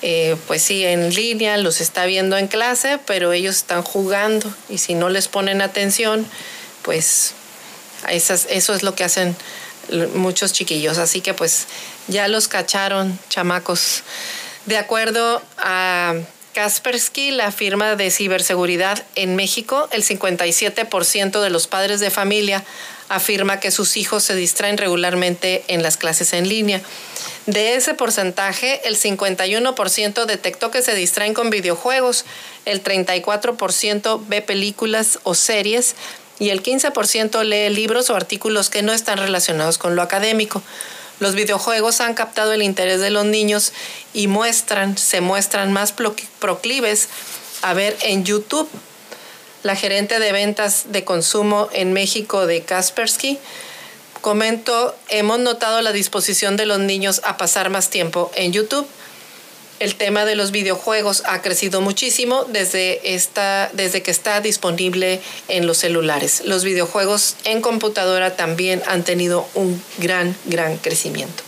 eh, pues sí, en línea, los está viendo en clase, pero ellos están jugando y si no les ponen atención, pues eso es lo que hacen muchos chiquillos. Así que pues ya los cacharon, chamacos. De acuerdo a Kaspersky, la firma de ciberseguridad en México, el 57% de los padres de familia afirma que sus hijos se distraen regularmente en las clases en línea. De ese porcentaje, el 51% detectó que se distraen con videojuegos, el 34% ve películas o series y el 15% lee libros o artículos que no están relacionados con lo académico. Los videojuegos han captado el interés de los niños y muestran, se muestran más proclives a ver en YouTube. La gerente de ventas de consumo en México de Kaspersky Comento, hemos notado la disposición de los niños a pasar más tiempo en YouTube. El tema de los videojuegos ha crecido muchísimo desde, esta, desde que está disponible en los celulares. Los videojuegos en computadora también han tenido un gran, gran crecimiento.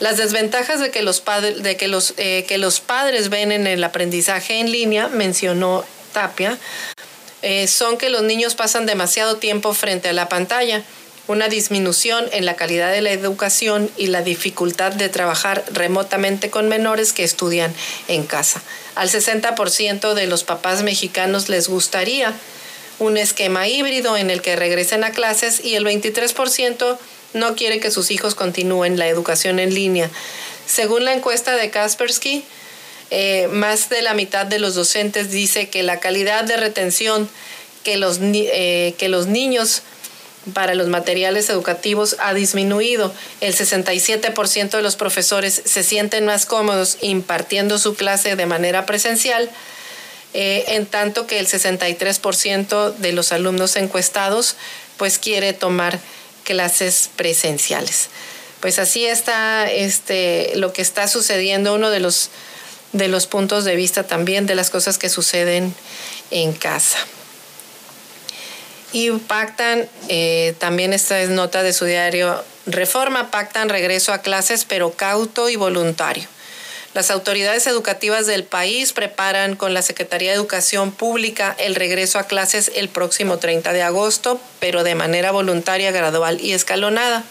Las desventajas de que los, padres, de que los, eh, que los padres ven en el aprendizaje en línea, mencionó Tapia, eh, son que los niños pasan demasiado tiempo frente a la pantalla una disminución en la calidad de la educación y la dificultad de trabajar remotamente con menores que estudian en casa. Al 60% de los papás mexicanos les gustaría un esquema híbrido en el que regresen a clases y el 23% no quiere que sus hijos continúen la educación en línea. Según la encuesta de Kaspersky, eh, más de la mitad de los docentes dice que la calidad de retención que los, eh, que los niños para los materiales educativos ha disminuido. El 67% de los profesores se sienten más cómodos impartiendo su clase de manera presencial, eh, en tanto que el 63% de los alumnos encuestados pues quiere tomar clases presenciales. Pues así está este, lo que está sucediendo, uno de los, de los puntos de vista también de las cosas que suceden en casa y pactan, eh, también esta es nota de su diario Reforma, pactan regreso a clases pero cauto y voluntario. Las autoridades educativas del país preparan con la Secretaría de Educación Pública el regreso a clases el próximo 30 de agosto, pero de manera voluntaria, gradual y escalonada.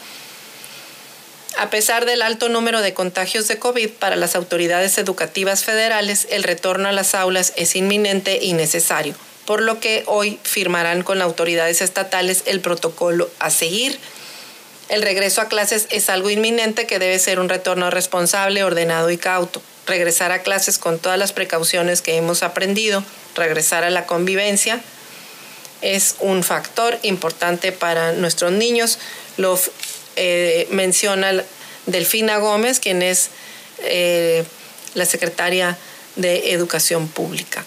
A pesar del alto número de contagios de COVID para las autoridades educativas federales, el retorno a las aulas es inminente y necesario por lo que hoy firmarán con autoridades estatales el protocolo a seguir. El regreso a clases es algo inminente que debe ser un retorno responsable, ordenado y cauto. Regresar a clases con todas las precauciones que hemos aprendido, regresar a la convivencia, es un factor importante para nuestros niños. Lo eh, menciona Delfina Gómez, quien es eh, la secretaria de Educación Pública.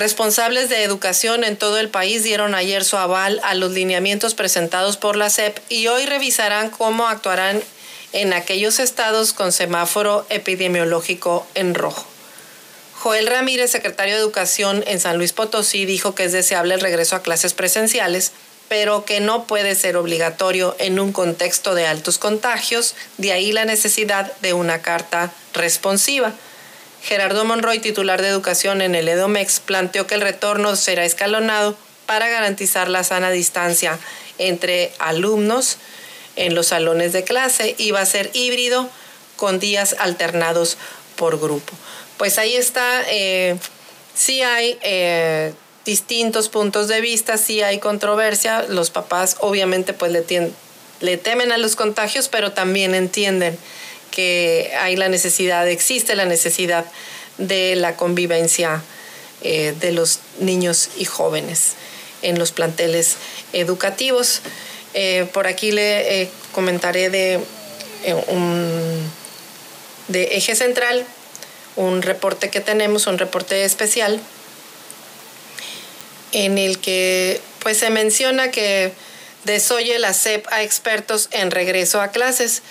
Responsables de educación en todo el país dieron ayer su aval a los lineamientos presentados por la SEP y hoy revisarán cómo actuarán en aquellos estados con semáforo epidemiológico en rojo. Joel Ramírez, secretario de Educación en San Luis Potosí, dijo que es deseable el regreso a clases presenciales, pero que no puede ser obligatorio en un contexto de altos contagios, de ahí la necesidad de una carta responsiva. Gerardo Monroy, titular de Educación en el EDOMEX, planteó que el retorno será escalonado para garantizar la sana distancia entre alumnos en los salones de clase y va a ser híbrido con días alternados por grupo. Pues ahí está, eh, sí hay eh, distintos puntos de vista, sí hay controversia, los papás obviamente pues le, le temen a los contagios, pero también entienden que hay la necesidad, existe la necesidad de la convivencia eh, de los niños y jóvenes en los planteles educativos. Eh, por aquí le eh, comentaré de un de eje central, un reporte que tenemos, un reporte especial, en el que pues se menciona que desoye la SEP a expertos en regreso a clases,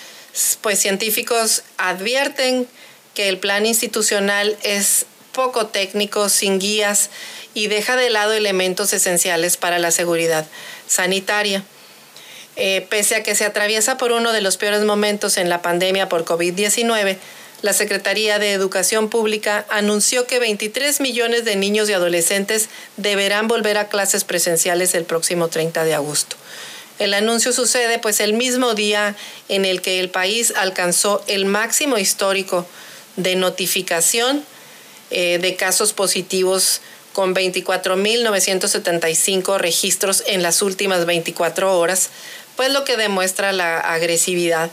pues científicos advierten que el plan institucional es poco técnico, sin guías y deja de lado elementos esenciales para la seguridad sanitaria. Eh, pese a que se atraviesa por uno de los peores momentos en la pandemia por COVID-19, la Secretaría de Educación Pública anunció que 23 millones de niños y adolescentes deberán volver a clases presenciales el próximo 30 de agosto. El anuncio sucede pues el mismo día en el que el país alcanzó el máximo histórico de notificación eh, de casos positivos con 24.975 registros en las últimas 24 horas, pues lo que demuestra la agresividad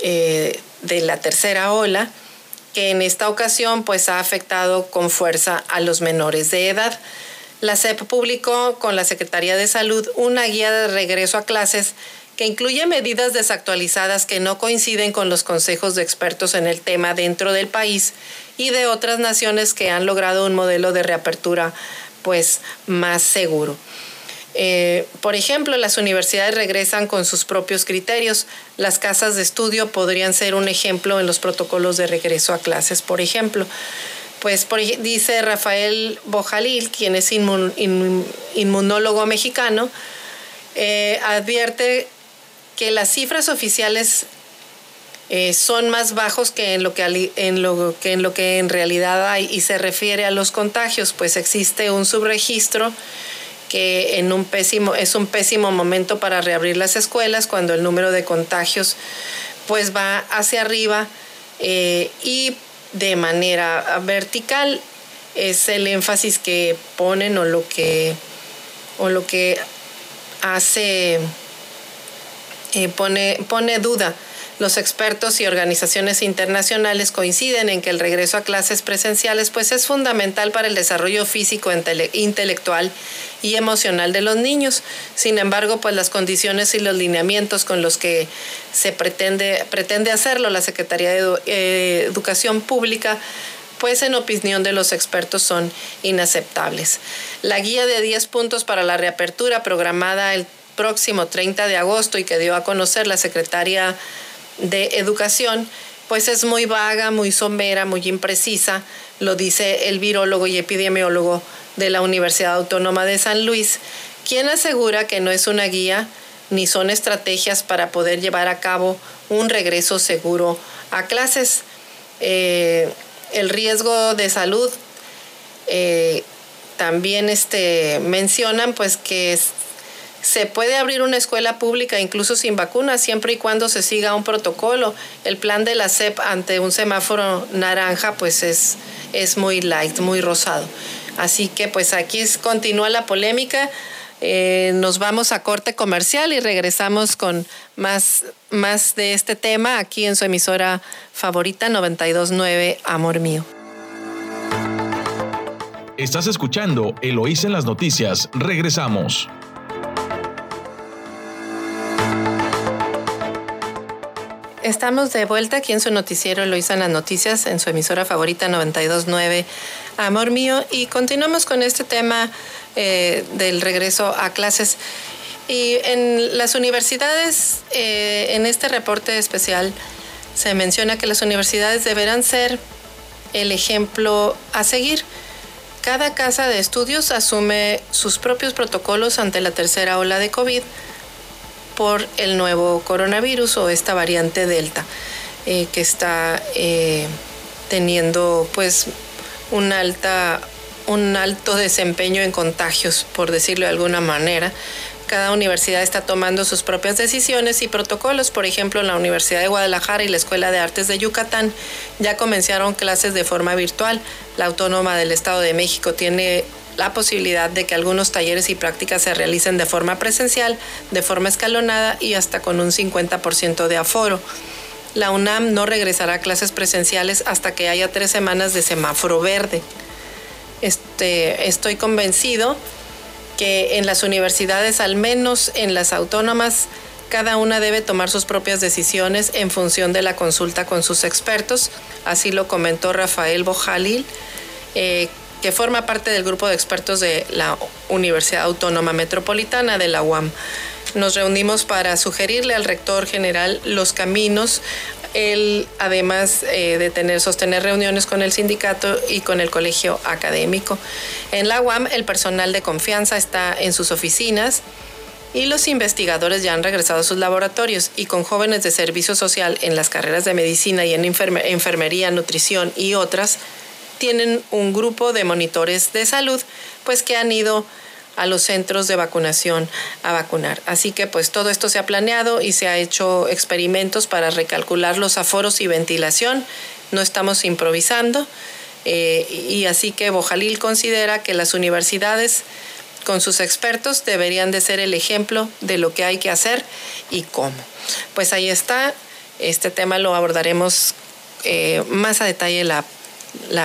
eh, de la tercera ola, que en esta ocasión pues ha afectado con fuerza a los menores de edad. La CEP publicó con la Secretaría de Salud una guía de regreso a clases que incluye medidas desactualizadas que no coinciden con los consejos de expertos en el tema dentro del país y de otras naciones que han logrado un modelo de reapertura pues más seguro. Eh, por ejemplo, las universidades regresan con sus propios criterios. Las casas de estudio podrían ser un ejemplo en los protocolos de regreso a clases, por ejemplo. Pues dice Rafael Bojalil, quien es inmunólogo mexicano, eh, advierte que las cifras oficiales eh, son más bajos que en, lo que, en lo que en lo que en realidad hay y se refiere a los contagios, pues existe un subregistro que en un pésimo, es un pésimo momento para reabrir las escuelas cuando el número de contagios pues va hacia arriba eh, y de manera vertical es el énfasis que ponen o lo que o lo que hace eh, pone, pone duda los expertos y organizaciones internacionales coinciden en que el regreso a clases presenciales pues es fundamental para el desarrollo físico, intelectual y emocional de los niños. Sin embargo, pues las condiciones y los lineamientos con los que se pretende, pretende hacerlo la Secretaría de eh, Educación Pública pues en opinión de los expertos son inaceptables. La guía de 10 puntos para la reapertura programada el próximo 30 de agosto y que dio a conocer la secretaria de educación, pues es muy vaga, muy somera, muy imprecisa, lo dice el virólogo y epidemiólogo de la Universidad Autónoma de San Luis, quien asegura que no es una guía ni son estrategias para poder llevar a cabo un regreso seguro a clases. Eh, el riesgo de salud eh, también este, mencionan pues que se puede abrir una escuela pública incluso sin vacunas, siempre y cuando se siga un protocolo. El plan de la SEP ante un semáforo naranja, pues es, es muy light, muy rosado. Así que pues aquí continúa la polémica. Eh, nos vamos a corte comercial y regresamos con más, más de este tema aquí en su emisora favorita 929 Amor Mío. Estás escuchando Eloís en las noticias. Regresamos. Estamos de vuelta aquí en su noticiero Lo hizo en las noticias en su emisora favorita 929 Amor mío y continuamos con este tema eh, del regreso a clases. Y en las universidades, eh, en este reporte especial, se menciona que las universidades deberán ser el ejemplo a seguir. Cada casa de estudios asume sus propios protocolos ante la tercera ola de COVID el nuevo coronavirus o esta variante Delta eh, que está eh, teniendo pues un, alta, un alto desempeño en contagios, por decirlo de alguna manera. Cada universidad está tomando sus propias decisiones y protocolos. Por ejemplo, la Universidad de Guadalajara y la Escuela de Artes de Yucatán ya comenzaron clases de forma virtual. La Autónoma del Estado de México tiene la posibilidad de que algunos talleres y prácticas se realicen de forma presencial, de forma escalonada y hasta con un 50% de aforo. La UNAM no regresará a clases presenciales hasta que haya tres semanas de semáforo verde. Este, estoy convencido que en las universidades, al menos en las autónomas, cada una debe tomar sus propias decisiones en función de la consulta con sus expertos. Así lo comentó Rafael Bojalil, eh, que forma parte del grupo de expertos de la Universidad Autónoma Metropolitana de la UAM. Nos reunimos para sugerirle al rector general los caminos él, además eh, de tener, sostener reuniones con el sindicato y con el colegio académico. En la UAM, el personal de confianza está en sus oficinas y los investigadores ya han regresado a sus laboratorios y con jóvenes de servicio social en las carreras de medicina y en enfermería, nutrición y otras, tienen un grupo de monitores de salud, pues que han ido a los centros de vacunación a vacunar. Así que pues todo esto se ha planeado y se ha hecho experimentos para recalcular los aforos y ventilación. No estamos improvisando. Eh, y así que Bojalil considera que las universidades con sus expertos deberían de ser el ejemplo de lo que hay que hacer y cómo. Pues ahí está, este tema lo abordaremos eh, más a detalle la,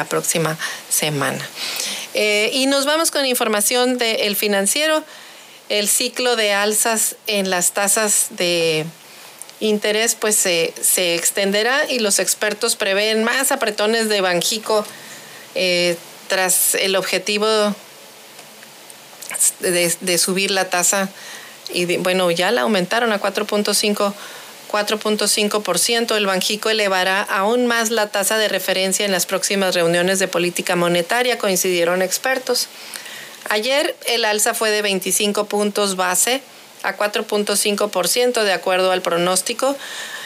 próxima semana. Eh, y nos vamos con información del financiero, el ciclo de alzas en las tasas de interés pues se, extenderá y los expertos prevén más apretones de Banjico eh, tras el objetivo de, subir la tasa y bueno, ya la aumentaron a 4.5 4.5%. El Banjico elevará aún más la tasa de referencia en las próximas reuniones de política monetaria, coincidieron expertos. Ayer el alza fue de 25 puntos base a 4.5% de acuerdo al pronóstico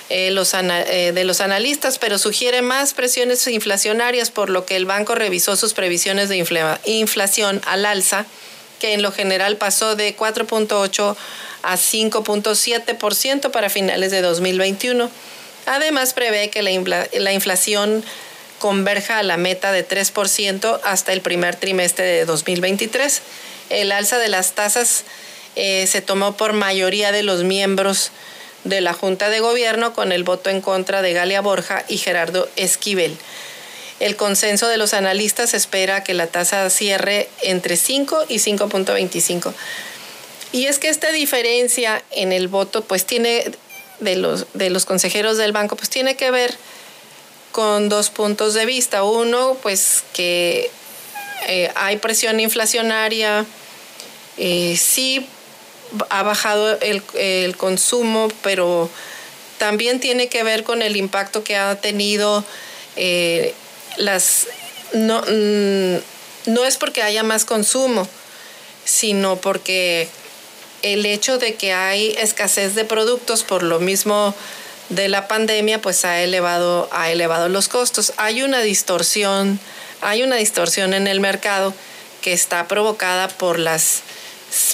eh, eh, de los analistas, pero sugiere más presiones inflacionarias, por lo que el banco revisó sus previsiones de inflación al alza que en lo general pasó de 4.8 a 5.7% para finales de 2021. Además, prevé que la, inflación converja a la meta de 3% hasta el primer trimestre de 2023. El alza de las tasas eh, se tomó por mayoría de los miembros de la Junta de Gobierno con el voto en contra de Galia Borja y Gerardo Esquivel. El consenso de los analistas espera que la tasa cierre entre 5 y 5.25. Y es que esta diferencia en el voto, pues tiene, de los, consejeros del banco, pues tiene que ver con dos puntos de vista. Uno, pues que eh, hay presión inflacionaria, eh, sí ha bajado el, el, consumo, pero también tiene que ver con el impacto que ha tenido eh, las no, mm, no es porque haya más consumo, sino porque el hecho de que hay escasez de productos por lo mismo de la pandemia, pues ha elevado, ha elevado los costos. Hay una distorsión, hay una distorsión en el mercado que está provocada por las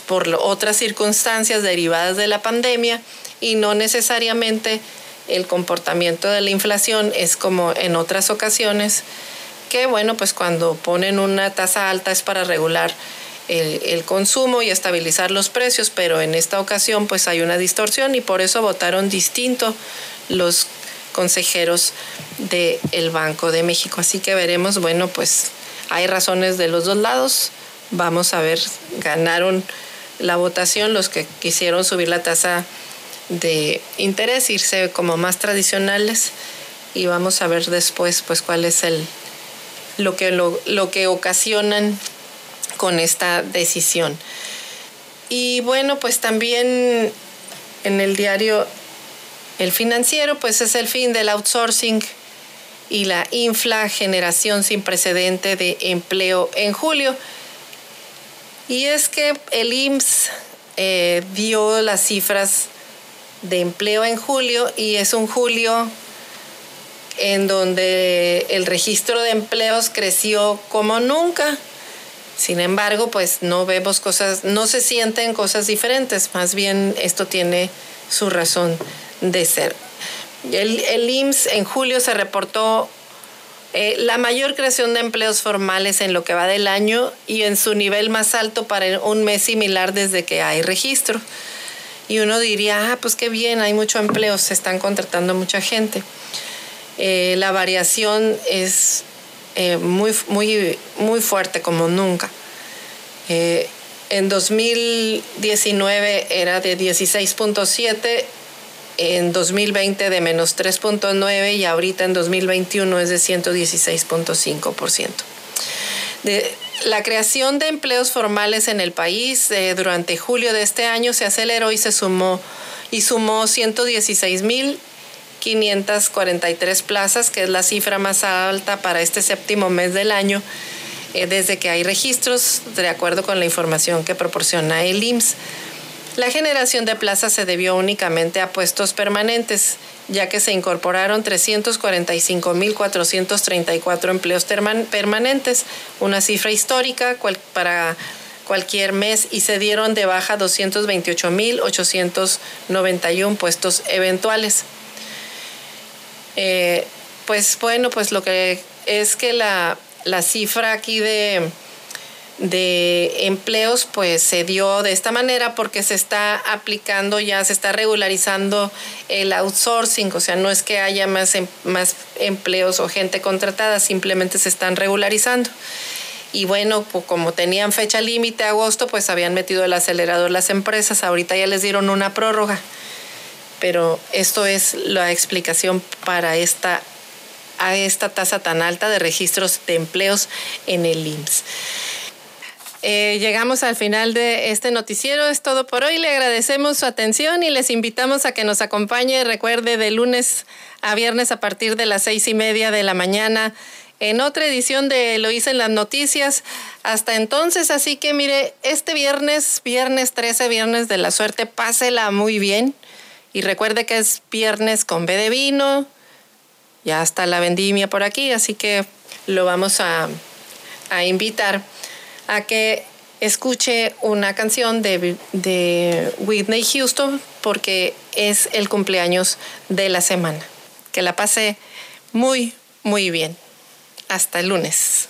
por otras circunstancias derivadas de la pandemia y no necesariamente el comportamiento de la inflación es como en otras ocasiones, que bueno, pues cuando ponen una tasa alta es para regular el, consumo y estabilizar los precios, pero en esta ocasión pues hay una distorsión y por eso votaron distinto los consejeros del Banco de México. Así que veremos, bueno, pues hay razones de los dos lados. Vamos a ver, ganaron la votación los que quisieron subir la tasa de interés, irse como más tradicionales y vamos a ver después pues cuál es el lo que lo, lo que ocasionan con esta decisión. Y bueno, pues también en el diario El Financiero, pues es el fin del outsourcing y la infla generación sin precedente de empleo en julio. Y es que el IMSS eh, dio las cifras de empleo en julio y es un julio en donde el registro de empleos creció como nunca. Sin embargo, pues no vemos cosas, no se sienten cosas diferentes, más bien esto tiene su razón de ser. El, el IMSS en julio se reportó eh, la mayor creación de empleos formales en lo que va del año y en su nivel más alto para un mes similar desde que hay registro y uno diría, ah, pues qué bien, hay mucho empleo, se están contratando mucha gente. Eh, la variación es eh, muy, muy, muy fuerte como nunca. Eh, en 2019 era de 16.7, en 2020 de menos 3.9 y ahorita en 2021 es de 116.5%. La creación de empleos formales en el país eh, durante julio de este año se aceleró y se sumó y sumó 116.543 plazas, que es la cifra más alta para este séptimo mes del año eh, desde que hay registros, de acuerdo con la información que proporciona el IMSS. La generación de plazas se debió únicamente a puestos permanentes, ya que se incorporaron 345.434 empleos permanentes, una cifra histórica para cualquier mes, y se dieron de baja 228.891 puestos eventuales. Eh, pues bueno, pues lo que es que la la cifra aquí de, de empleos pues se dio de esta manera porque se está aplicando ya, se está regularizando el outsourcing, o sea, no es que haya más, em, más empleos o gente contratada, simplemente se están regularizando. Y bueno, pues como tenían fecha límite agosto, pues habían metido el acelerador las empresas, ahorita ya les dieron una prórroga. Pero esto es la explicación para esta a esta tasa tan alta de registros de empleos en el IMSS. Eh, llegamos al final de este noticiero. Es todo por hoy. Le agradecemos su atención y les invitamos a que nos acompañe. Recuerde de lunes a viernes a partir de las seis y media de la mañana en otra edición de Lo hice en las noticias. Hasta entonces, así que mire, este viernes, viernes 13, viernes de la suerte, pásela muy bien. Y recuerde que es viernes con B de vino, ya está la vendimia por aquí, así que lo vamos a, invitar a que escuche una canción de, de Whitney Houston porque es el cumpleaños de la semana. Que la pase muy, muy bien. Hasta el lunes.